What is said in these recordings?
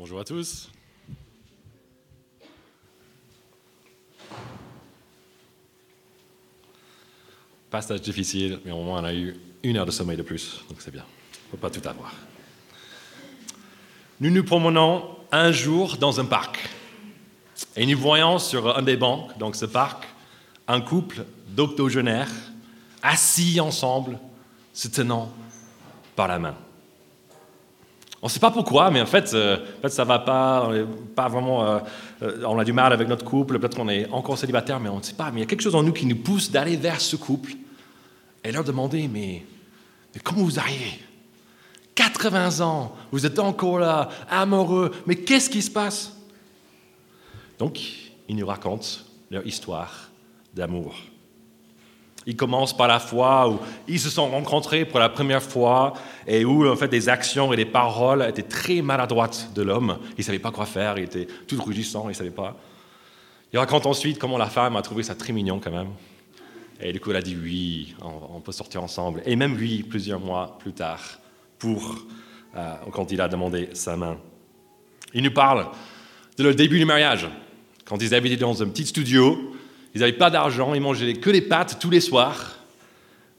Bonjour à tous. Passage difficile, mais au moins on a eu une heure de sommeil de plus, donc c'est bien. On ne peut pas tout avoir. Nous nous promenons un jour dans un parc. Et nous voyons sur un des bancs, donc ce parc, un couple d'octogénaires assis ensemble, se tenant par la main. On ne sait pas pourquoi, mais en fait, euh, en ça va pas, on pas vraiment, euh, euh, on a du mal avec notre couple, peut-être qu'on est encore célibataire, mais on ne sait pas. Mais il y a quelque chose en nous qui nous pousse d'aller vers ce couple et leur demander, mais comment vous arrivez? 80 ans, vous êtes encore là, amoureux, mais qu'est-ce qui se passe? Donc, ils nous racontent leur histoire d'amour. Ils commencent par la fois où ils se sont rencontrés pour la première fois et où en fait des actions et des paroles étaient très maladroites de l'homme. Il ne savait pas quoi faire, il était tout rugissant, il ne savait pas. Il raconte ensuite comment la femme a trouvé ça très mignon quand même. Et du coup, elle a dit oui, on, peut sortir ensemble. Et même lui, plusieurs mois plus tard, pour euh, quand il a demandé sa main. Il nous parle de leur début du mariage, quand ils habitaient dans un petit studio ils n'avaient pas d'argent, ils mangeaient que des pâtes tous les soirs,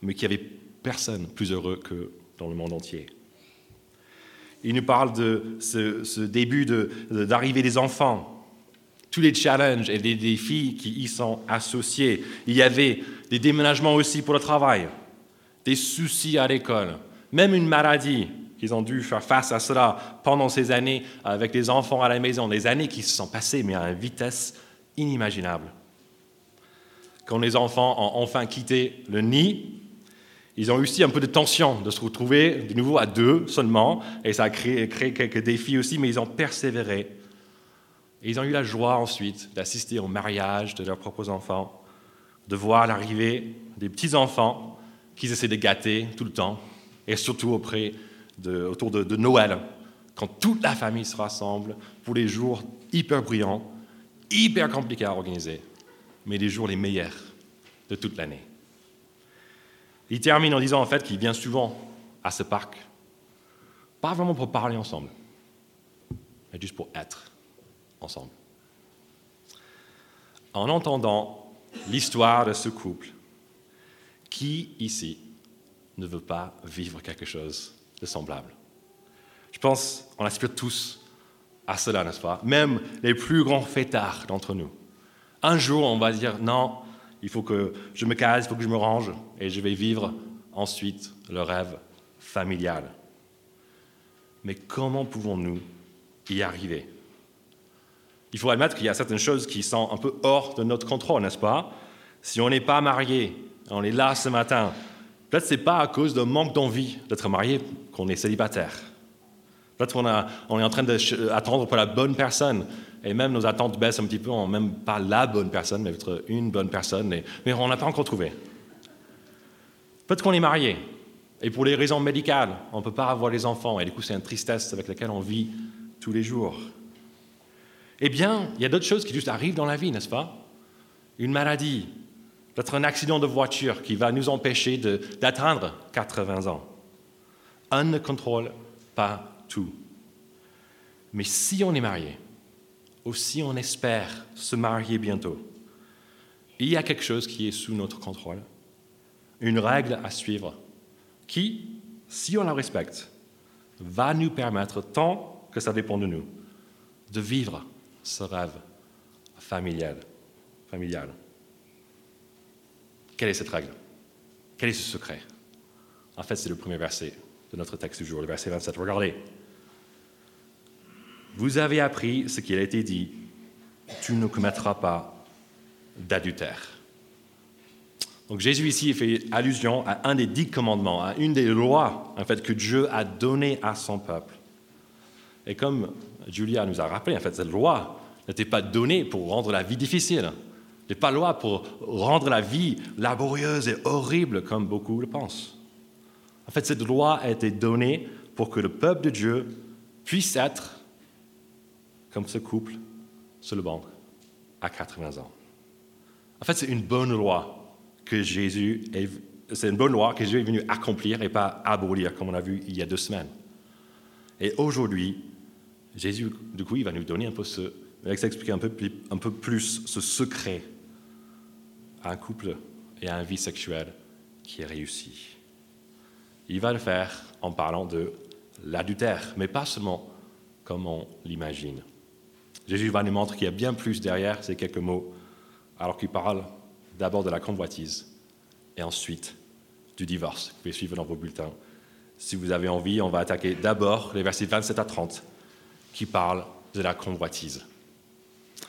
mais qu'il n'y avait personne plus heureux que dans le monde entier. Il nous parle de ce, début d'arrivée des enfants, tous les challenges et les défis qui y sont associés. Il y avait des déménagements aussi pour le travail, des soucis à l'école, même une maladie qu'ils ont dû faire face à cela pendant ces années avec les enfants à la maison, des années qui se sont passées, mais à une vitesse inimaginable quand les enfants ont enfin quitté le nid, ils ont eu aussi un peu de tension de se retrouver de nouveau à deux seulement, et ça a créé, quelques défis aussi, mais ils ont persévéré. Et ils ont eu la joie ensuite d'assister au mariage de leurs propres enfants, de voir l'arrivée des petits-enfants qu'ils essaient de gâter tout le temps, et surtout auprès de, autour de, de Noël, quand toute la famille se rassemble pour les jours hyper brillants, hyper compliqués à organiser mais les jours les meilleurs de toute l'année. Il termine en disant en fait qu'il vient souvent à ce parc, pas vraiment pour parler ensemble, mais juste pour être ensemble. En entendant l'histoire de ce couple, qui ici ne veut pas vivre quelque chose de semblable Je pense qu'on aspire tous à cela, n'est-ce pas? Même les plus grands fêtards d'entre nous. Un jour, on va dire non, il faut que je me case, il faut que je me range, et je vais vivre ensuite le rêve familial. Mais comment pouvons-nous y arriver? Il faut admettre qu'il y a certaines choses qui sont un peu hors de notre contrôle, n'est-ce pas? Si on n'est pas marié, on est là ce matin, peut-être ce n'est pas à cause d'un manque d'envie d'être marié qu'on est célibataire. Peut-être qu'on on est en train d'attendre pour la bonne personne et même nos attentes baissent un petit peu, on même pas la bonne personne, mais peut-être une bonne personne, mais on n'a pas encore trouvé. Peut-être qu'on est marié, et pour les raisons médicales, on ne peut pas avoir les enfants, et du coup c'est une tristesse avec laquelle on vit tous les jours. Eh bien, il y a d'autres choses qui juste arrivent dans la vie, n'est-ce pas? Une maladie, peut-être un accident de voiture qui va nous empêcher d'atteindre 80 ans. On ne contrôle pas Mais si on est marié, aussi on espère se marier bientôt. Il y a quelque chose qui est sous notre contrôle, une règle à suivre, qui, si on la respecte, va nous permettre, tant que ça dépend de nous, de vivre ce rêve familial. familial. Quelle est cette règle? Quel est ce secret? En fait, c'est le premier verset de notre texte du jour, le verset 27. Regardez. Vous avez appris ce qu'il a été dit, tu ne commettras pas d'adultère. Donc Jésus ici fait allusion à un des dix commandements, à une des lois en fait, que Dieu a données à son peuple. Et comme Julia nous a rappelé, en fait, cette loi n'était pas donnée pour rendre la vie difficile, n'est pas loi pour rendre la vie laborieuse et horrible comme beaucoup le pensent. En fait, cette loi a été donnée pour que le peuple de Dieu puisse être comme ce couple sur le banc à 80 ans. En fait, c'est une bonne loi que Jésus est, c'est une bonne loi que Jésus est venu accomplir et pas abolir, comme on a vu il y a deux semaines. Et aujourd'hui, Jésus, du coup, il va nous donner un peu ce, il va expliquer un peu, un peu plus ce secret à un couple et à une vie sexuelle qui est réussi. Il va le faire en parlant de l'adultère, mais pas seulement comme on l'imagine. Jésus va nous montrer qu'il y a bien plus derrière ces quelques mots, alors qu'il parle d'abord de la convoitise et ensuite du divorce. Vous pouvez suivre dans vos bulletins. Si vous avez envie, on va attaquer d'abord les versets 27 à 30 qui parlent de la convoitise.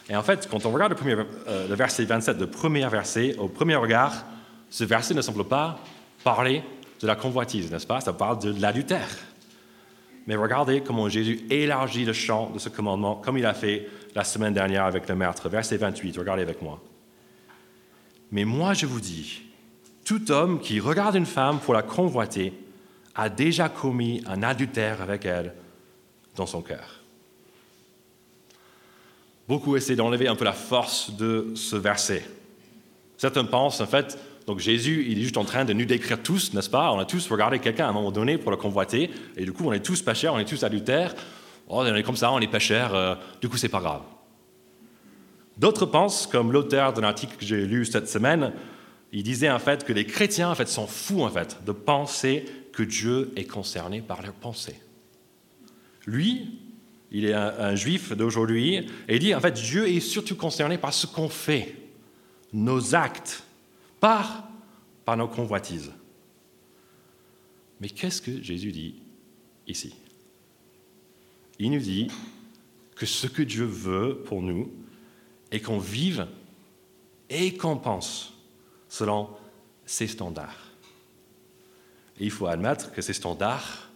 Et en fait, quand on regarde le, euh, le verset 27, le premier verset, au premier regard, ce verset ne semble pas parler de la convoitise, n'est-ce pas? Ça parle de l'adultère. Mais regardez comment Jésus élargit le champ de ce commandement, comme il a fait la semaine dernière avec le maître. Verset 28, regardez avec moi. Mais moi je vous dis, tout homme qui regarde une femme pour la convoiter a déjà commis un adultère avec elle dans son cœur. Beaucoup essaient d'enlever un peu la force de ce verset. Certains pensent, en fait, donc Jésus, il est juste en train de nous décrire tous, n'est-ce pas? On a tous regardé quelqu'un à un moment donné pour le convoiter, et du coup, on est tous pécheurs, on est tous adultères. Oh, on est comme ça, on est pécheurs, euh, du coup, c'est pas grave. D'autres pensent, comme l'auteur d'un article que j'ai lu cette semaine, il disait en fait que les chrétiens en fait sont fous en fait de penser que Dieu est concerné par leurs pensées. Lui, il est un, un juif d'aujourd'hui, et il dit en fait Dieu est surtout concerné par ce qu'on fait, nos actes, par, par nos convoitises. Mais qu'est-ce que Jésus dit ici? Il nous dit que ce que Dieu veut pour nous est qu'on vive et qu'on pense selon ses standards. Et il faut admettre que ces standards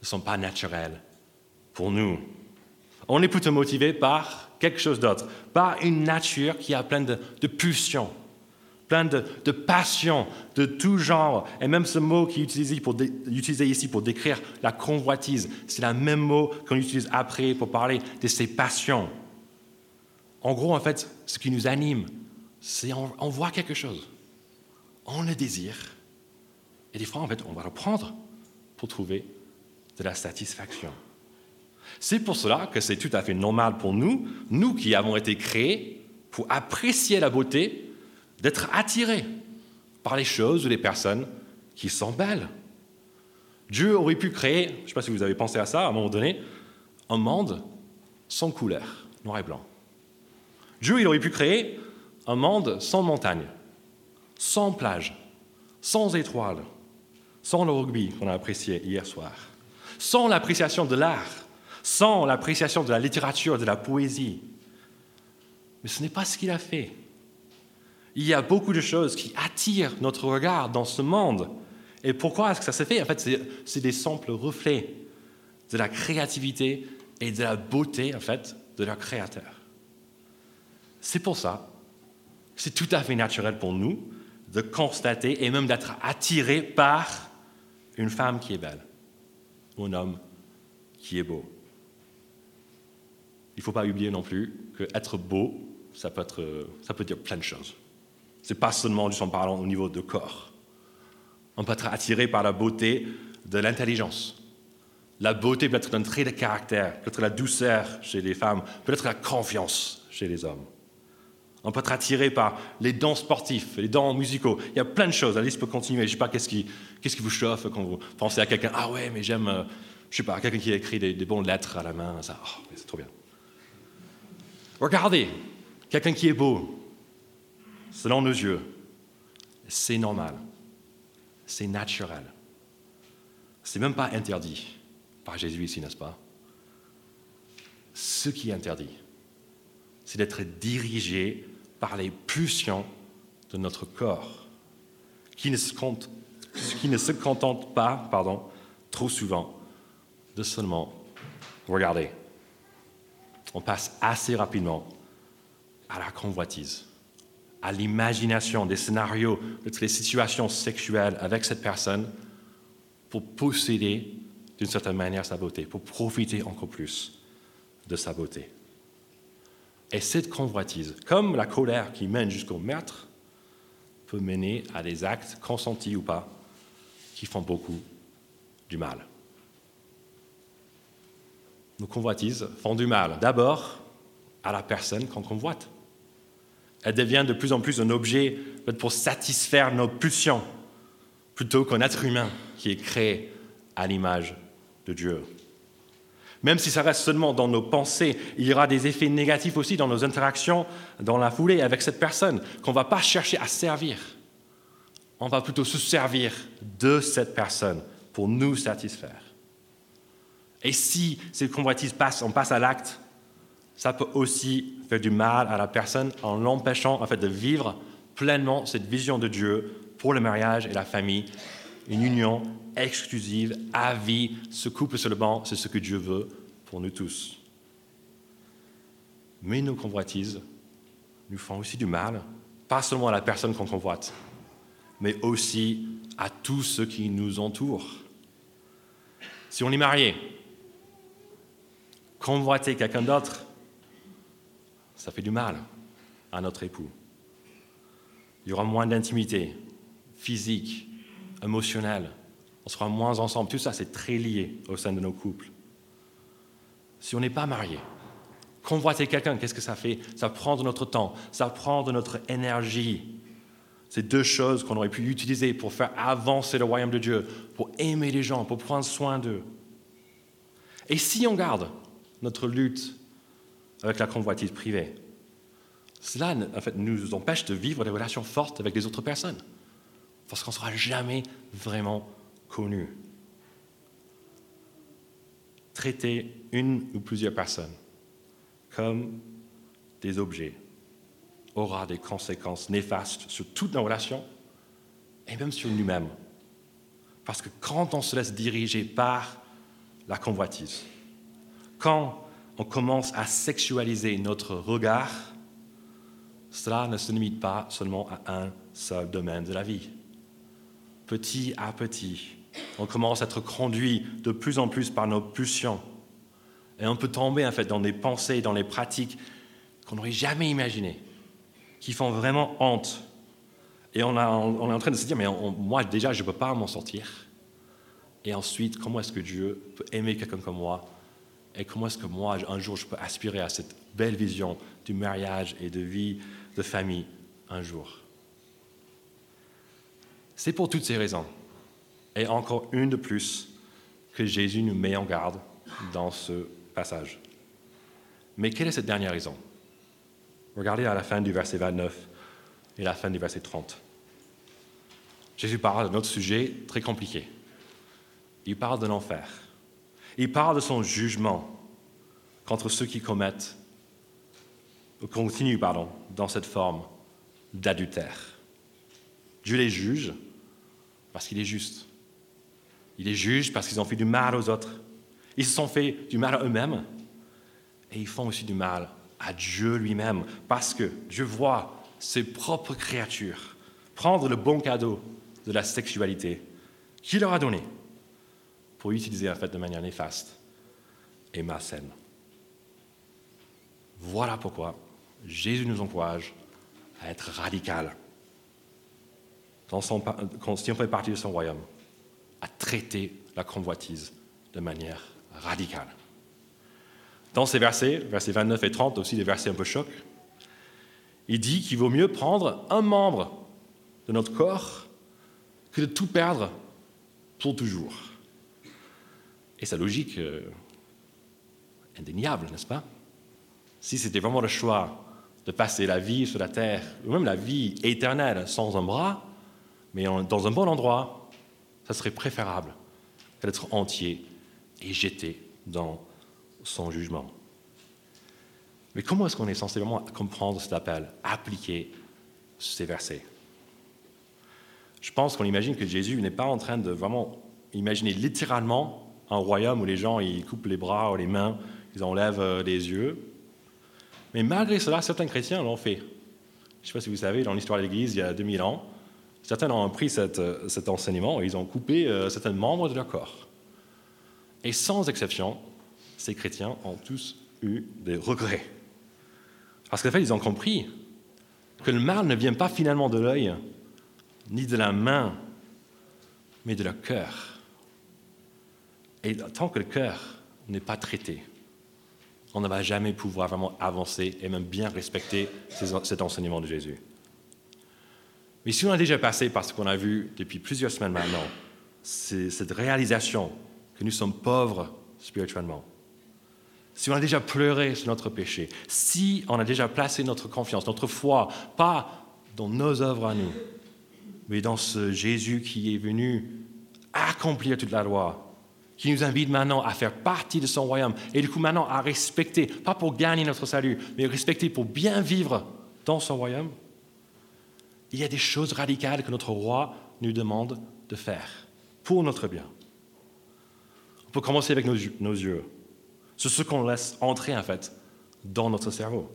ne sont pas naturels pour nous. On est plutôt motivé par quelque chose d'autre, par une nature qui a plein de, de pulsions, de, de passions de tout genre. Et même ce mot qui est pour utilisé ici pour décrire la convoitise, c'est le même mot qu'on utilise après pour parler de ces passions. En gros, en fait, ce qui nous anime, c'est on, voit quelque chose, on le désire, et des fois, en fait, on va le prendre pour trouver de la satisfaction. C'est pour cela que c'est tout à fait normal pour nous, nous qui avons été créés pour apprécier la beauté, d'être attirés par les choses ou les personnes qui belles. Dieu aurait pu créer, je ne sais pas si vous avez pensé à ça à un moment donné, un monde sans couleur, noir et blanc. Dieu, il aurait pu créer un monde sans montagne, sans plage, sans étoiles, sans le rugby qu'on a apprécié hier soir, sans l'appréciation de l'art, sans l'appréciation de la littérature, de la poésie. Mais ce n'est pas ce qu'il a fait. Il y a beaucoup de choses qui attirent notre regard dans ce monde. Et pourquoi est-ce que ça s'est fait? En fait, c'est des simples reflets de la créativité et de la beauté, en fait, de leur créateur. C'est pour ça c'est tout à fait naturel pour nous de constater et même d'être attiré par une femme qui est belle ou un homme qui est beau. Il ne faut pas oublier non plus qu'être beau, ça peut, être, ça peut dire plein de choses. N'est pas seulement du son parlant au niveau de corps. On peut être attiré par la beauté de l'intelligence. La beauté peut être un trait de caractère, peut être la douceur chez les femmes, peut être la confiance chez les hommes. On peut être attiré par les dons sportifs, les dons musicaux. Il y a plein de choses. La liste peut continuer. Je ne sais pas qu'est-ce qui, qu'est-ce qui vous chauffe quand vous pensez à quelqu'un? Ah ouais, mais j'aime, euh, je sais pas, quelqu'un qui a écrit des, des bonnes lettres à la main. Oh, c'est trop bien. Regardez, quelqu'un qui est beau, selon nos yeux, c'est normal, c'est naturel. C'est même pas interdit par Jésus ici, n'est-ce pas? Ce qui est interdit, c'est d'être dirigé par les pulsions de notre corps, qui ne se, contentent pas, pardon, trop souvent, de seulement regarder. On passe assez rapidement à la convoitise à l'imagination des scénarios, de toutes les situations sexuelles avec cette personne pour posséder d'une certaine manière sa beauté, pour profiter encore plus de sa beauté. Et cette convoitise, comme la colère qui mène jusqu'au meurtre, peut mener à des actes consentis ou pas qui font beaucoup du mal. nos convoitises font du mal. D'abord, à la personne qu'on convoite. Elle devient de plus en plus un objet pour satisfaire nos pulsions, plutôt qu'un être humain qui est créé à l'image de Dieu. Même si ça reste seulement dans nos pensées, il y aura des effets négatifs aussi dans nos interactions dans la foulée avec cette personne, qu'on ne va pas chercher à servir. On va plutôt se servir de cette personne pour nous satisfaire. Et si ces convoitises passent, on passe à l'acte, ça peut aussi faire du mal à la personne en l'empêchant en fait, de vivre pleinement cette vision de Dieu pour le mariage et la famille une union exclusive, à vie. Ce couple sur le banc, c'est ce que Dieu veut pour nous tous. Mais nos convoitises nous font aussi du mal, pas seulement à la personne qu'on convoite, mais aussi à tous ceux qui nous entourent. Si on est marié, convoiter quelqu'un d'autre, ça fait du mal à notre époux. Il y aura moins d'intimité physique, émotionnel. On sera moins ensemble. Tout ça, c'est très lié au sein de nos couples. Si on n'est pas marié, convoiter quelqu'un, qu'est-ce que ça fait? Ça prend de notre temps, ça prend de notre énergie. C'est deux choses qu'on aurait pu utiliser pour faire avancer le royaume de Dieu, pour aimer les gens, pour prendre soin d'eux. Et si on garde notre lutte avec la convoitise privée, cela nous empêche de vivre des relations fortes avec les autres personnes parce qu'on ne sera jamais vraiment connu. Traiter une ou plusieurs personnes comme des objets aura des conséquences néfastes sur toutes nos relations et même sur nous-mêmes. Parce que quand on se laisse diriger par la convoitise, quand on commence à sexualiser notre regard, cela ne se limite pas seulement à un seul domaine de la vie petit à petit. On commence à être conduit de plus en plus par nos pulsions. Et on peut tomber en fait dans des pensées, dans les pratiques qu'on n'aurait jamais imaginées, qui font vraiment honte. Et on, est en train de se dire, mais moi déjà, je ne peux pas m'en sortir. Et ensuite, comment est-ce que Dieu peut aimer quelqu'un comme moi Et comment est-ce que moi, un jour, je peux aspirer à cette belle vision du mariage et de vie de famille un jour? C'est pour toutes ces raisons, et encore une de plus, que Jésus nous met en garde dans ce passage. Mais quelle est cette dernière raison? Regardez à la fin du verset 29 et la fin du verset 30. Jésus parle d'un autre sujet très compliqué. Il parle de l'enfer. Il parle de son jugement contre ceux qui commettent, continuent, pardon, dans cette forme d'adultère. Dieu les juge parce qu'il est juste. Il les juge parce qu'ils ont fait du mal aux autres. Ils se sont fait du mal à eux-mêmes et ils font aussi du mal à Dieu lui-même parce que Dieu voit ses propres créatures prendre le bon cadeau de la sexualité qu'il leur a donné pour l'utiliser en fait de manière néfaste et malsaine. Voilà pourquoi Jésus nous encourage à être radical si on fait partie de son royaume, à traiter la convoitise de manière radicale. Dans ces versets, versets 29 et 30, aussi des versets un peu chocs, il dit qu'il vaut mieux prendre un membre de notre corps que de tout perdre pour toujours. Et sa logique euh, indéniable, n'est-ce pas? Si c'était vraiment le choix de passer la vie sur la terre, ou même la vie éternelle sans un bras, mais dans un bon endroit, ça serait préférable d'être entier et jeté dans son jugement. Mais comment est-ce qu'on est censé vraiment comprendre cet appel, appliquer ces versets? Je pense qu'on imagine que Jésus n'est pas en train de vraiment imaginer littéralement un royaume où les gens ils coupent les bras ou les mains, ils enlèvent euh, les yeux. Mais malgré cela, certains chrétiens l'ont fait. Je ne sais pas si vous savez, dans l'histoire de l'Église, il y a 2000 ans, Certains ont pris euh, cet enseignement et ils ont coupé euh, certains membres de leur corps. Et sans exception, ces chrétiens ont tous eu des regrets. Parce qu'en fait, ils ont compris que le mal ne vient pas finalement de l'œil, ni de la main, mais de leur cœur. Et tant que le cœur n'est pas traité, on ne va jamais pouvoir vraiment avancer et même bien respecter cet enseignement de Jésus. Mais si on a déjà passé par ce qu'on a vu depuis plusieurs semaines maintenant, c'est cette réalisation que nous sommes pauvres spirituellement, si on a déjà pleuré sur notre péché, si on a déjà placé notre confiance, notre foi, pas dans nos œuvres à nous, mais dans ce Jésus qui est venu accomplir toute la loi, qui nous invite maintenant à faire partie de son royaume, et du coup maintenant à respecter, pas pour gagner notre salut, mais respecter pour bien vivre dans son royaume, il y a des choses radicales que notre roi nous demande de faire pour notre bien. On peut commencer avec nos, yeux. C'est ce qu'on laisse entrer en fait dans notre cerveau.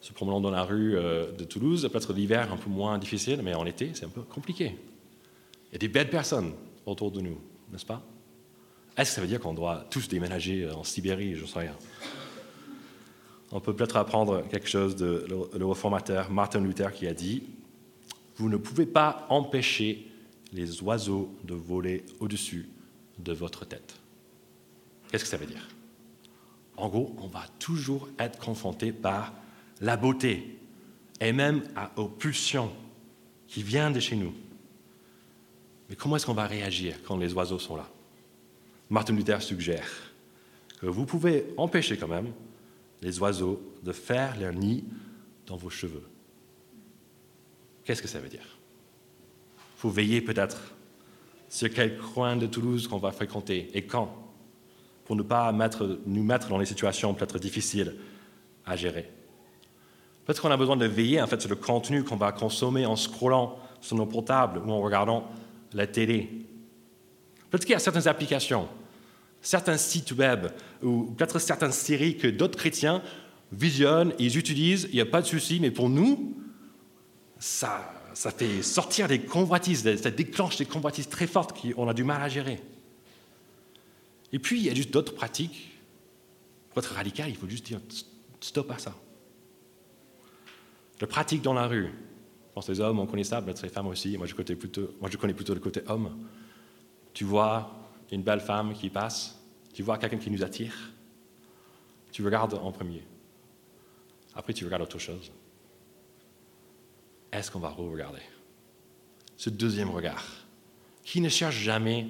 Se promenant dans la rue euh, de Toulouse, peut-être l'hiver un peu moins difficile, mais en été c'est un peu compliqué. Il y a des belles personnes autour de nous, n'est-ce pas? Est-ce que ça veut dire qu'on doit tous déménager en Sibérie? Je ne sais rien. On peut peut-être apprendre quelque chose de le réformateur Martin Luther qui a dit Vous ne pouvez pas empêcher les oiseaux de voler au-dessus de votre tête. Qu'est-ce que ça veut dire? En gros, on va toujours être confronté par la beauté et même aux pulsions qui viennent de chez nous. Mais comment est-ce qu'on va réagir quand les oiseaux sont là? Martin Luther suggère que vous pouvez empêcher quand même les oiseaux de faire leur nid dans vos cheveux. Qu'est-ce que ça veut dire? Il faut veiller peut-être sur quel coin de Toulouse qu'on va fréquenter et quand, pour ne pas nous mettre dans des situations peut-être difficiles à gérer. Peut-être qu'on a besoin de veiller en fait sur le contenu qu'on va consommer en scrollant sur nos portables ou en regardant la télé. Peut-être qu'il y a certaines applications certains sites web ou peut-être certaines séries que d'autres chrétiens visionnent, ils utilisent, il n'y a pas de souci, mais pour nous, ça, ça fait sortir des convoitises, ça déclenche des convoitises très fortes qu'on a du mal à gérer. Et puis, il y a juste d'autres pratiques. Pour être radical, il faut juste dire stop à ça. Les pratiques dans la rue. Pense que les hommes, on connaît ça, peut-être les femmes aussi. Moi je, connais plutôt, moi, je connais plutôt le côté homme. Tu vois une belle femme qui passe, tu vois quelqu'un qui nous attire, tu regardes en premier. Après, tu regardes autre chose. Est-ce qu'on va re-regarder? Ce deuxième regard, qui ne cherche jamais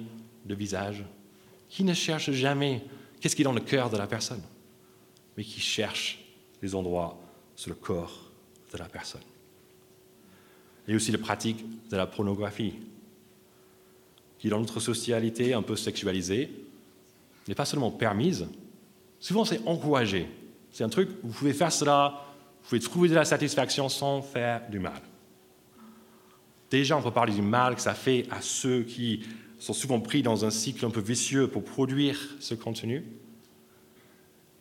le visage, qui ne cherche jamais qu'est-ce qui est dans le cœur de la personne, mais qui cherche les endroits sur le corps de la personne. A aussi la pratique de la pornographie, qui dans notre socialité un peu sexualisée n'est pas seulement permise, souvent c'est encouragé. C'est un truc, vous pouvez faire cela, vous pouvez trouver de la satisfaction sans faire du mal. Déjà, on peut parler du mal que ça fait à ceux qui sont souvent pris dans un cycle un peu vicieux pour produire ce contenu.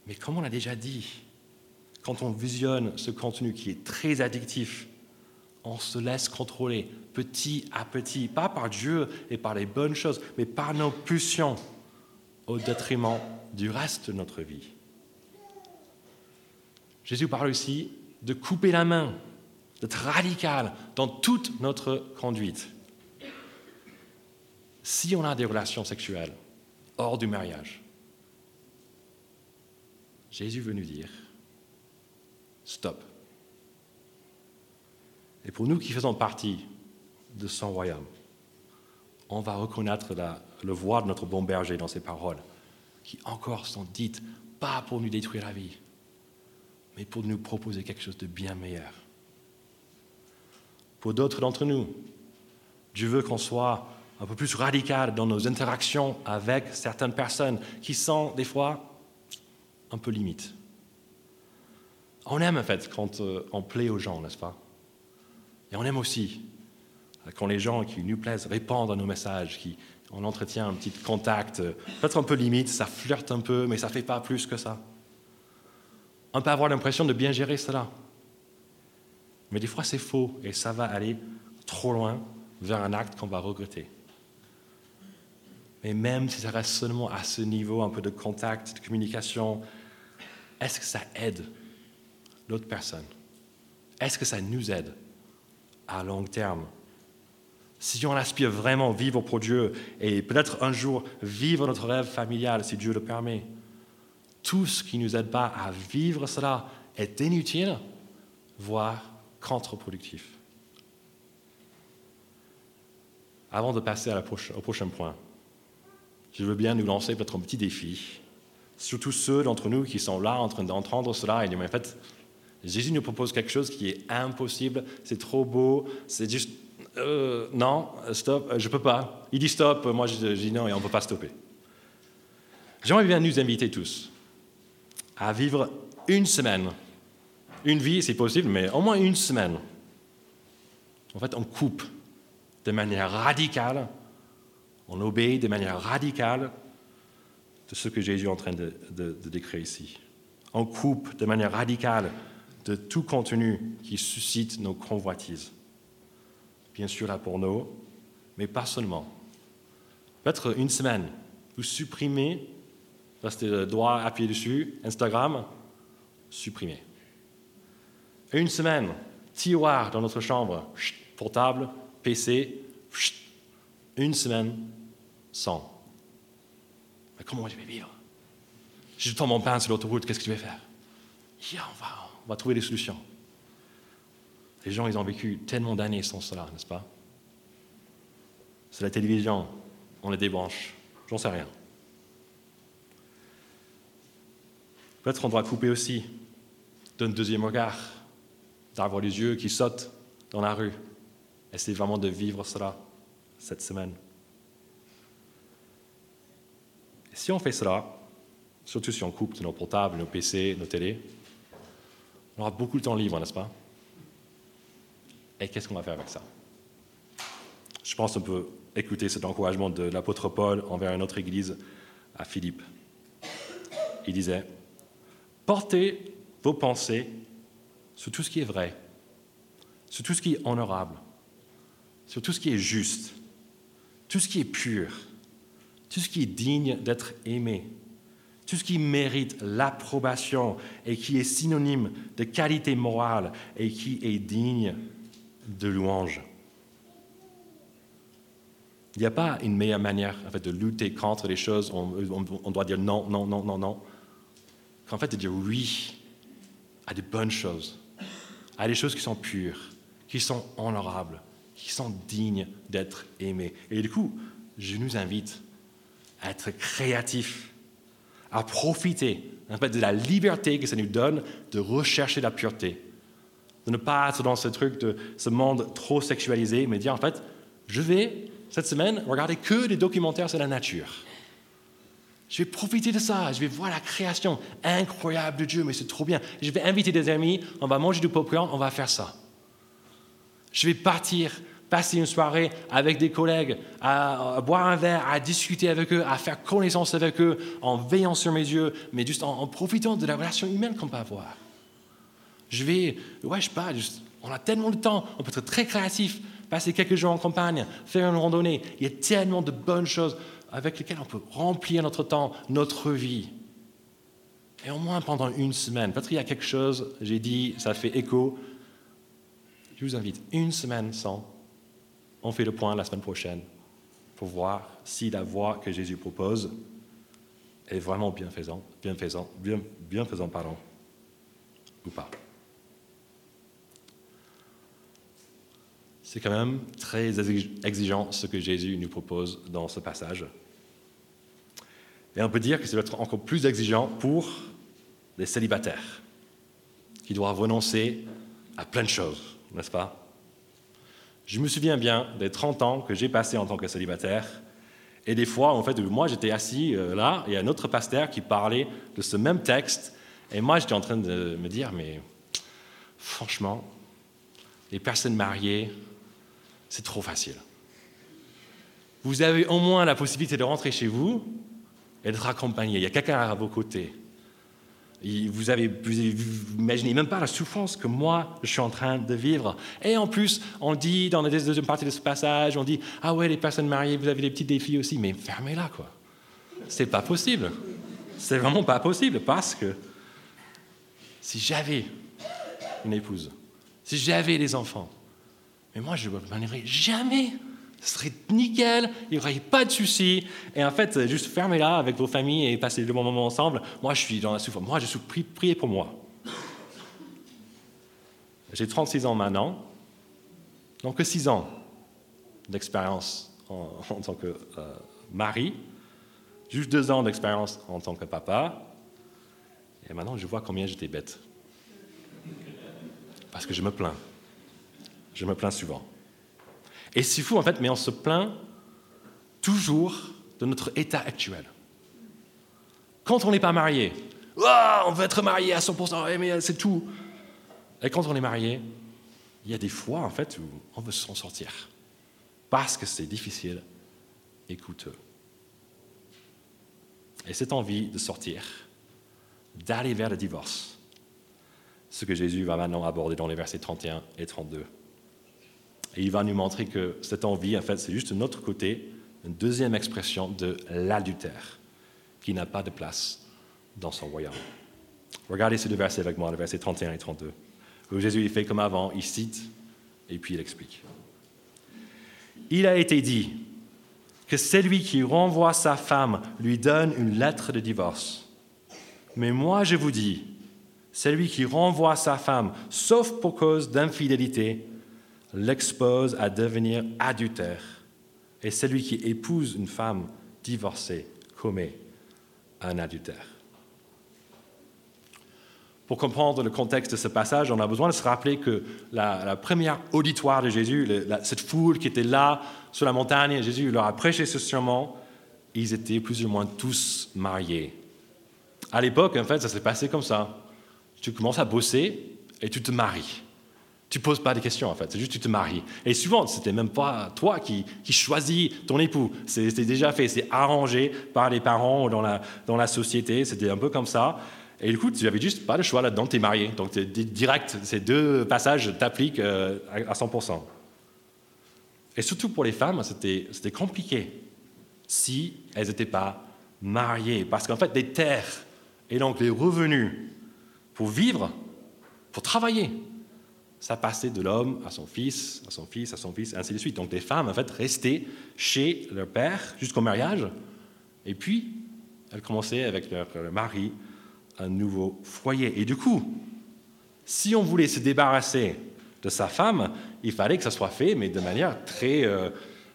Mais comme on l'a déjà dit, quand on visionne ce contenu qui est très addictif, on se laisse contrôler petit à petit, pas par Dieu et par les bonnes choses, mais par nos pulsions au détriment du reste de notre vie. Jésus parle aussi de couper la main, d'être radical dans toute notre conduite. Si on a des relations sexuelles hors du mariage, Jésus veut nous dire, stop. Et pour nous qui faisons partie de son royaume, on va reconnaître le voix de notre bon berger dans ces paroles, qui encore sont dites pas pour nous détruire la vie, mais pour nous proposer quelque chose de bien meilleur. Pour d'autres d'entre nous, Dieu veut qu'on soit un peu plus radical dans nos interactions avec certaines personnes qui sont des fois un peu limites. On aime en fait quand euh, on plaît aux gens, n'est-ce pas? Et on aime aussi quand les gens qui nous plaisent répondent à nos messages, qui, on entretient un petit contact, peut-être un peu limite, ça flirte un peu, mais ça ne fait pas plus que ça. On peut avoir l'impression de bien gérer cela. Mais des fois, c'est faux et ça va aller trop loin vers un acte qu'on va regretter. Mais même si ça reste seulement à ce niveau, un peu de contact, de communication, est-ce que ça aide l'autre personne? Est-ce que ça nous aide? À long terme. Si on aspire vraiment vivre pour Dieu et peut-être un jour vivre notre rêve familial, si Dieu le permet, tout ce qui ne nous aide pas à vivre cela est inutile, voire contre-productif. Avant de passer au prochain point, je veux bien nous lancer peut-être un petit défi, surtout ceux d'entre nous qui sont là en train d'entendre cela et dire, mais en fait, Jésus nous propose quelque chose qui est impossible, c'est trop beau, c'est juste, euh, non, stop, je ne peux pas. Il dit stop, moi je dis non et on ne peut pas stopper. J'aimerais bien nous inviter tous à vivre une semaine. Une vie, c'est possible, mais au moins une semaine. En fait, on coupe de manière radicale, on obéit de manière radicale de ce que Jésus est en train de, de décrire ici. On coupe de manière radicale de tout contenu qui suscite nos convoitises. Bien sûr, la porno, mais pas seulement. Peut-être une semaine, vous supprimez, restez le doigt dessus, Instagram, supprimez. Une semaine, tiroir dans notre chambre, portable, PC, une semaine sans. Mais comment je vais vivre? Je tends mon pain sur l'autoroute, qu'est-ce que je vais faire? On va, trouver des solutions. Les gens, ils ont vécu tellement d'années sans cela, n'est-ce pas? C'est la télévision, on les débranche, j'en sais rien. Peut-être on doit couper aussi d'un deuxième regard, d'avoir les yeux qui sautent dans la rue. Essayez vraiment de vivre cela cette semaine. Si on fait cela, surtout si on coupe nos portables, nos PC, nos télés, on aura beaucoup de temps libre, n'est-ce pas? Et qu'est-ce qu'on va faire avec ça? Je pense qu'on peut écouter cet encouragement de l'apôtre Paul envers une autre église à Philippe. Il disait, portez vos pensées sur tout ce qui est vrai, sur tout ce qui est honorable, sur tout ce qui est juste, tout ce qui est pur, tout ce qui est digne d'être aimé, tout ce qui mérite l'approbation et qui est synonyme de qualité morale et qui est digne de louange. Il n'y a pas une meilleure manière en fait, de lutter contre les choses. On, on doit dire non, non, non, non, non. Qu'en fait, de dire oui à des bonnes choses, à des choses qui sont pures, qui sont honorables, qui sont dignes d'être aimées. Et du coup, je nous invite à être créatifs à profiter en fait, de la liberté que ça nous donne de rechercher la pureté. De ne pas être dans ce truc de ce monde trop sexualisé, mais dire en fait, je vais cette semaine regarder que des documentaires sur la nature. Je vais profiter de ça, je vais voir la création incroyable de Dieu, mais c'est trop bien. Je vais inviter des amis, on va manger du popcorn, on va faire ça. Je vais partir passer une soirée avec des collègues, à, boire un verre, à discuter avec eux, à faire connaissance avec eux, en veillant sur mes yeux, mais juste en, profitant de la relation humaine qu'on peut avoir. Je vais, ouais, je sais pas, on a tellement de temps, on peut être très créatif, passer quelques jours en campagne, faire une randonnée. Il y a tellement de bonnes choses avec lesquelles on peut remplir notre temps, notre vie. Et au moins pendant une semaine, peut-être qu'il y a quelque chose, j'ai dit, ça fait écho. Je vous invite une semaine sans on fait le point la semaine prochaine pour voir si la voie que Jésus propose est vraiment bienfaisante, bienfaisant, bien, ou pas. C'est quand même très exigeant ce que Jésus nous propose dans ce passage. Et on peut dire que c'est être encore plus exigeant pour les célibataires, qui doivent renoncer à plein de choses, n'est-ce pas? Je me souviens bien des 30 ans que j'ai passés en tant que célibataire. Et des fois, en fait, moi, j'étais assis euh, là, et un autre pasteur qui parlait de ce même texte. Et moi, j'étais en train de me dire, mais franchement, les personnes mariées, c'est trop facile. Vous avez au moins la possibilité de rentrer chez vous et d'être accompagné. Il y a quelqu'un à vos côtés. Vous avez, vous imaginez même pas la souffrance que moi, je suis en train de vivre. Et en plus, on dit, dans la deuxième partie de ce passage, on dit, ah ouais, les personnes mariées, vous avez des petits défis aussi, mais fermez-la, quoi. C'est pas possible. C'est vraiment pas possible, parce que si j'avais une épouse, si j'avais des enfants, mais moi, je ne m'en jamais Ce serait nickel, il n'y aurait pas de soucis. Et en fait, juste fermez-la avec vos familles et passez le bon moment ensemble. Moi, je suis dans la souffrance. Moi, je suis prié pour moi. J'ai 36 ans maintenant, donc que 6 ans d'expérience en, tant que euh, mari, juste 2 ans d'expérience en tant que papa, et maintenant je vois combien j'étais bête. Parce que je me plains. Je me plains souvent. Et c'est fou en fait, mais on se plaint toujours de notre état actuel. Quand on n'est pas marié, on veut être marié à 100%, mais c'est tout. Et quand on est marié, il y a des fois en fait où on veut s'en sortir parce que c'est difficile et coûteux. Et cette envie de sortir, d'aller vers le divorce, ce que Jésus va maintenant aborder dans les versets 31 et 32. Et il va nous montrer que cette envie, en fait, c'est juste un autre côté, une deuxième expression de l'adultère, qui n'a pas de place dans son royaume. Regardez ces deux versets avec moi, les versets 31 et 32, où Jésus il fait comme avant, il cite et puis il explique. Il a été dit que celui qui renvoie sa femme lui donne une lettre de divorce. Mais moi je vous dis, celui qui renvoie sa femme, sauf pour cause d'infidélité, l'expose à devenir adultère. Et celui qui épouse une femme divorcée commet un adultère. Pour comprendre le contexte de ce passage, on a besoin de se rappeler que la, première auditoire de Jésus, cette foule qui était là sur la montagne, Jésus leur a prêché ce sermon, ils étaient plus ou moins tous mariés. À l'époque, en fait, ça s'est passé comme ça. Tu commences à bosser et tu te maries. Tu poses pas de questions en fait, c'est juste tu te maries. Et souvent, c'était même pas toi qui, choisis ton époux. C'était déjà fait, c'est arrangé par les parents ou dans la, dans la société. C'était un peu comme ça. Et du coup, tu n'avais juste pas le choix là-dedans, tu es marié. Donc, es direct, ces deux passages t'appliquent euh, à 100%. Et surtout pour les femmes, c'était compliqué si elles n'étaient pas mariées. Parce qu'en fait, les terres et donc les revenus pour vivre, pour travailler, ça passait de l'homme à son fils, à son fils, à son fils, ainsi de suite. Donc les femmes, en fait, restaient chez leur père jusqu'au mariage, et puis elles commençaient avec leur mari un nouveau foyer. Et du coup, si on voulait se débarrasser de sa femme, il fallait que ça soit fait, mais de manière très, euh,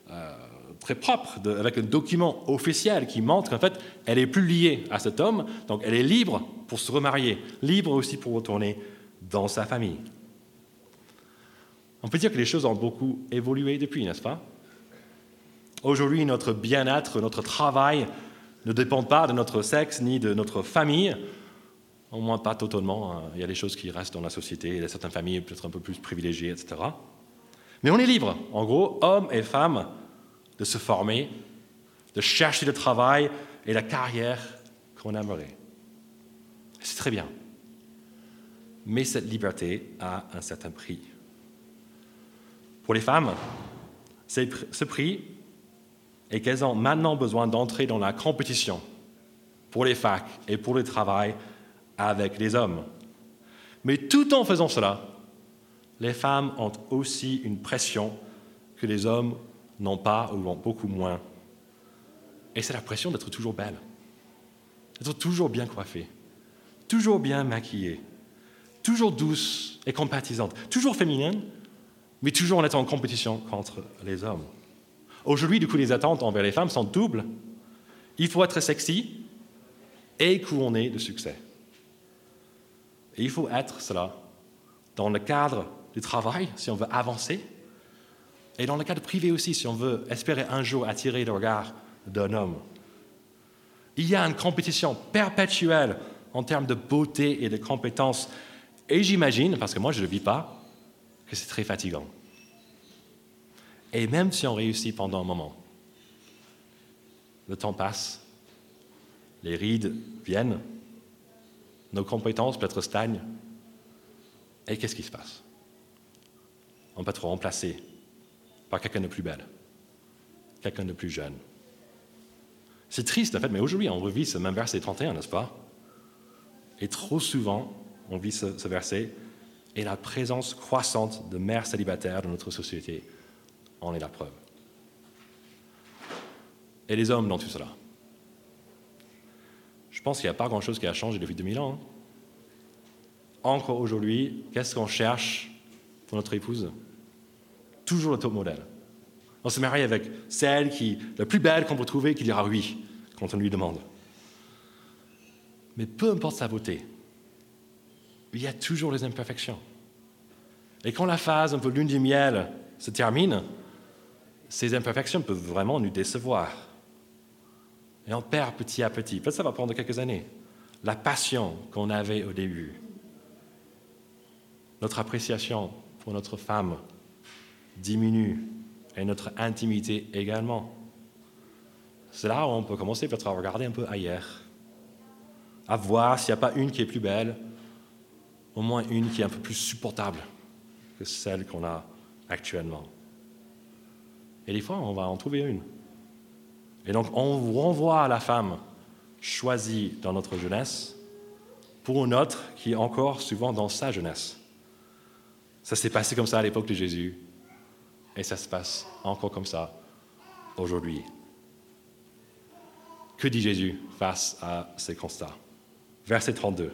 euh, très propre, avec un document officiel qui montre qu'en fait, elle est plus liée à cet homme, donc elle est libre pour se remarier, libre aussi pour retourner dans sa famille. On peut dire que les choses ont beaucoup évolué depuis, n'est-ce pas? Aujourd'hui, notre bien-être, notre travail ne dépendent pas de notre sexe ni de notre famille, au moins pas totalement. Hein. Il y a des choses qui restent dans la société, il y a certaines familles peut-être un peu plus privilégiées, etc. Mais on est libre, en gros, hommes et femmes, de se former, de chercher le travail et la carrière qu'on aimerait. C'est très bien. Mais cette liberté a un certain prix. Pour les femmes, ce prix est qu'elles ont maintenant besoin d'entrer dans la compétition pour les facs et pour le travail avec les hommes. Mais tout en faisant cela, les femmes ont aussi une pression que les hommes n'ont pas ou ont beaucoup moins. Et c'est la pression d'être toujours belle, d'être toujours bien coiffée, toujours bien maquillée, toujours douce et compatissante, toujours féminine, mais toujours en étant en compétition contre les hommes. Aujourd'hui, du coup, les attentes envers les femmes sont doubles. Il faut être sexy et couronné de succès. Et il faut être cela dans le cadre du travail, si on veut avancer, et dans le cadre privé aussi, si on veut espérer un jour attirer le regard d'un homme. Il y a une compétition perpétuelle en termes de beauté et de compétences. Et j'imagine, parce que moi je ne le vis pas, que c'est très fatigant. Et même si on réussit pendant un moment, le temps passe, les rides viennent, nos compétences peut-être stagnent. Et qu'est-ce qui se passe? On peut être remplacé par quelqu'un de plus belle, quelqu'un de plus jeune. C'est triste en fait, mais aujourd'hui on revit ce même verset 31, n'est-ce pas? Et trop souvent, on vit ce, ce verset et la présence croissante de mères célibataires dans notre société en est la preuve. et les hommes dans tout cela. Je pense qu'il n'y a pas grand-chose qui a changé depuis 2000 ans. Hein. Encore aujourd'hui, qu'est-ce qu'on cherche pour notre épouse? Toujours le top modèle. On se marie avec celle qui, la plus belle qu'on peut trouver, qui dira oui quand on lui demande. Mais peu importe sa beauté, il y a toujours les imperfections. Et quand la phase un peu lune du miel se termine, ces imperfections peuvent vraiment nous décevoir. Et on perd petit à petit. Peut-être ça va prendre quelques années. La passion qu'on avait au début. Notre appréciation pour notre femme diminue et notre intimité également. C'est là où on peut commencer peut-être à regarder un peu ailleurs, à voir s'il n'y a pas une qui est plus belle, au moins une qui est un peu plus supportable que celle qu'on a actuellement. Et des fois, on va en trouver une. Et donc, on renvoie à la femme choisie dans notre jeunesse pour une autre qui est encore souvent dans sa jeunesse. Ça s'est passé comme ça à l'époque de Jésus, et ça se passe encore comme ça aujourd'hui. Que dit Jésus face à ces constats? Verset 32.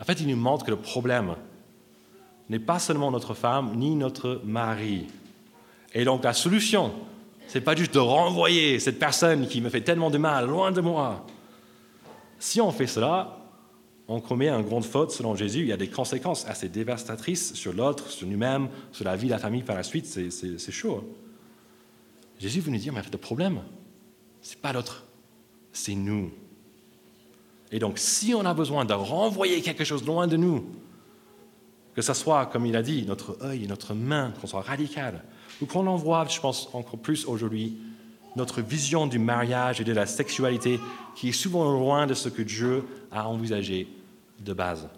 En fait, il nous montre que le problème n'est pas seulement notre femme ni notre mari. Et donc la solution, c'est pas juste de renvoyer cette personne qui me fait tellement de mal loin de moi. Si on fait cela, on commet une grande faute selon Jésus. Il y a des conséquences assez dévastatrices sur l'autre, sur nous-mêmes, sur la vie de la famille par la suite. C'est chaud. Jésus veut nous dire, mais le problème, c'est pas l'autre, c'est nous. Et donc, si on a besoin de renvoyer quelque chose loin de nous, que ce soit, comme il a dit, notre œil, notre main, qu'on soit radical, ou qu'on envoie, je pense encore plus aujourd'hui, notre vision du mariage et de la sexualité qui est souvent loin de ce que Dieu a envisagé de base.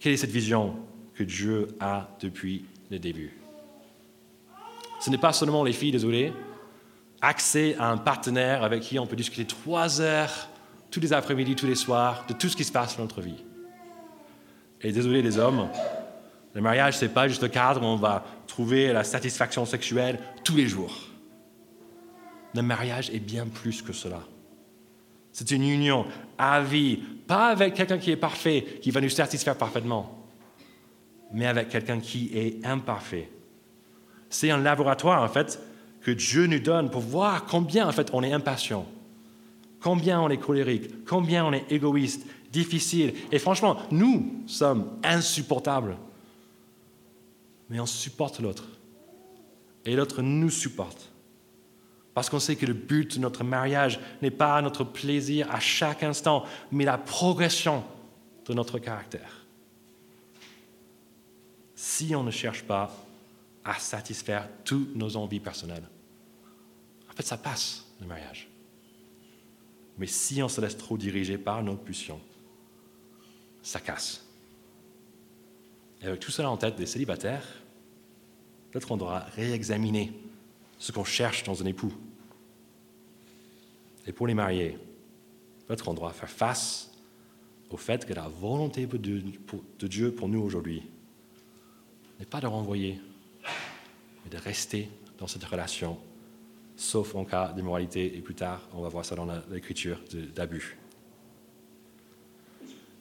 Quelle est cette vision que Dieu a depuis le début? Ce n'est pas seulement les filles, désolé, accès à un partenaire avec qui on peut discuter trois heures tous les après-midi, tous les soirs, de tout ce qui se passe dans notre vie. Et désolé les hommes, le mariage, ce n'est pas juste le cadre où on va trouver la satisfaction sexuelle tous les jours. Le mariage est bien plus que cela. C'est une union à vie, pas avec quelqu'un qui est parfait, qui va nous satisfaire parfaitement, mais avec quelqu'un qui est imparfait. C'est un laboratoire, en fait, que Dieu nous donne pour voir combien, en fait, on est impatient, combien on est colérique, combien on est égoïste, difficile. Et franchement, nous sommes insupportables. Mais on supporte l'autre. Et l'autre nous supporte. Parce qu'on sait que le but de notre mariage n'est pas notre plaisir à chaque instant, mais la progression de notre caractère. Si on ne cherche pas à satisfaire toutes nos envies personnelles, en fait, ça passe, le mariage. Mais si on se laisse trop diriger par nos pulsions, ça casse. Et avec tout cela en tête des célibataires, peut-être qu'on devra réexaminer ce qu'on cherche dans un époux. Et pour les mariés, peut-être qu'on doit faire face au fait que la volonté de Dieu pour nous aujourd'hui n'est pas de renvoyer, mais de rester dans cette relation, sauf en cas d'immoralité, et plus tard, on va voir ça dans l'écriture d'abus.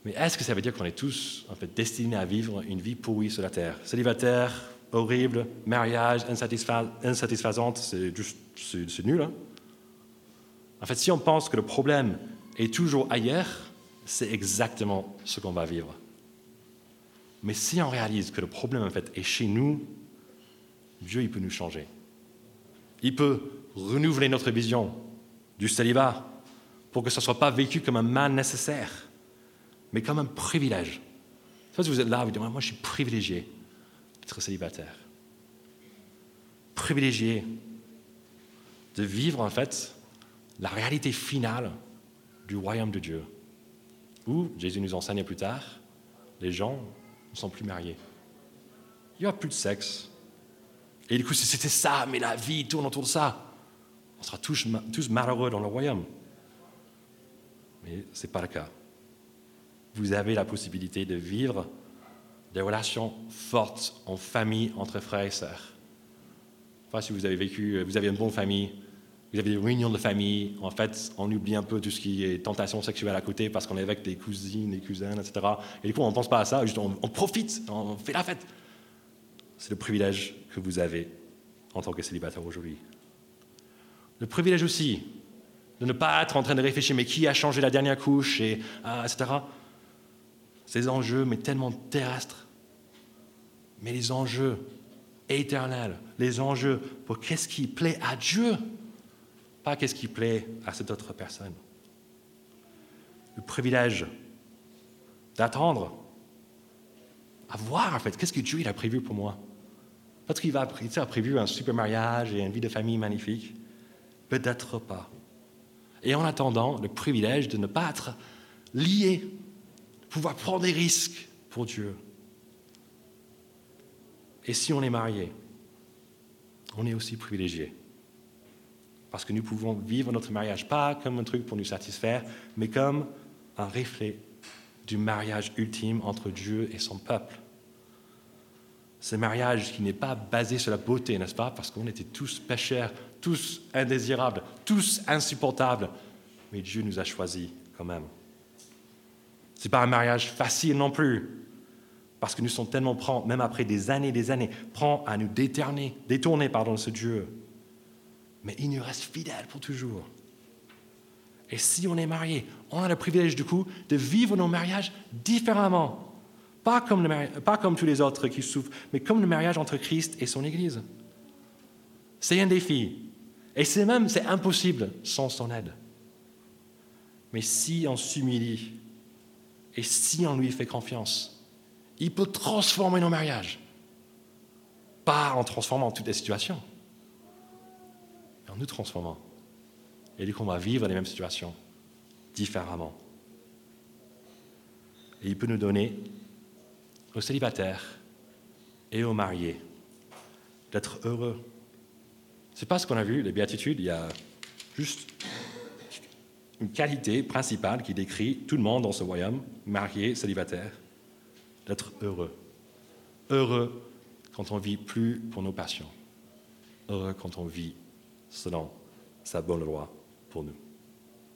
Mais est-ce que ça veut dire qu'on est tous en fait, destinés à vivre une vie pourrie sur la terre? Célibataire, horrible, mariage insatisfaisante, c'est juste c'est nul. Hein? En fait, si on pense que le problème est toujours ailleurs, c'est exactement ce qu'on va vivre. Mais si on réalise que le problème en fait est chez nous, Dieu il peut nous changer. Il peut renouveler notre vision du célibat pour que ce ne soit pas vécu comme un mal nécessaire, mais comme un privilège. Si vous êtes là, vous dites, moi je suis privilégié d'être célibataire. Privilégié de vivre en fait la réalité finale du royaume de Dieu, où Jésus nous enseigne plus tard, les gens ne sont plus mariés. Il n'y a plus de sexe. Et du coup, si c'était ça, mais la vie tourne autour de ça, on sera tous, malheureux dans le royaume. Mais ce n'est pas le cas. Vous avez la possibilité de vivre des relations fortes en famille entre frères et sœurs, Pas si vous avez vécu, vous avez une bonne famille, vous avez des réunions de famille. En fait, on oublie un peu tout ce qui est tentation sexuelle à côté parce qu'on est avec des cousines, des cousins, etc. Et du coup, on ne pense pas à ça, juste on profite, on fait la fête. C'est le privilège que vous avez en tant que célibataire aujourd'hui. Le privilège aussi de ne pas être en train de réfléchir, mais qui a changé la dernière couche, et, ah, etc. Ces enjeux, mais tellement terrestres. Mais les enjeux éternels, les enjeux pour qu'est-ce qui plaît à Dieu, pas qu'est-ce qui plaît à cette autre personne. Le privilège d'attendre, à voir en fait, qu'est-ce que Dieu a prévu pour moi. Peut-être qu'il va, a prévu un super mariage et une vie de famille magnifique. Peut-être pas. Et en attendant, le privilège de ne pas être lié, de pouvoir prendre des risques pour Dieu. Et si on est marié, on est aussi privilégié. Parce que nous pouvons vivre notre mariage pas comme un truc pour nous satisfaire, mais comme un reflet du mariage ultime entre Dieu et son peuple. Ce mariage qui n'est pas basé sur la beauté, n'est-ce pas? Parce qu'on était tous pécheurs, tous indésirables, tous insupportables. Mais Dieu nous a choisis quand même. Ce n'est pas un mariage facile non plus. Parce que nous sommes tellement prêts, même après des années et des années, prêts à nous détourner, pardon, de ce Dieu. Mais il nous reste fidèle pour toujours. Et si on est marié, on a le privilège du coup de vivre nos mariages différemment. Pas comme, tous les autres qui souffrent, mais comme le mariage entre Christ et son Église. C'est un défi. Et c'est même, c'est impossible sans son aide. Mais si on s'humilie et si on lui fait confiance, il peut transformer nos mariages. Pas en transformant toutes les situations, mais en nous transformant. Et du coup, on va vivre les mêmes situations différemment. Et il peut nous donner aux célibataires et aux mariés d'être heureux. C'est pas ce qu'on a vu, les béatitudes, il y a juste une qualité principale qui décrit tout le monde dans ce royaume, marié, célibataire, d'être heureux. Heureux quand on vit plus pour nos passions. Heureux quand on vit selon sa bonne loi pour nous.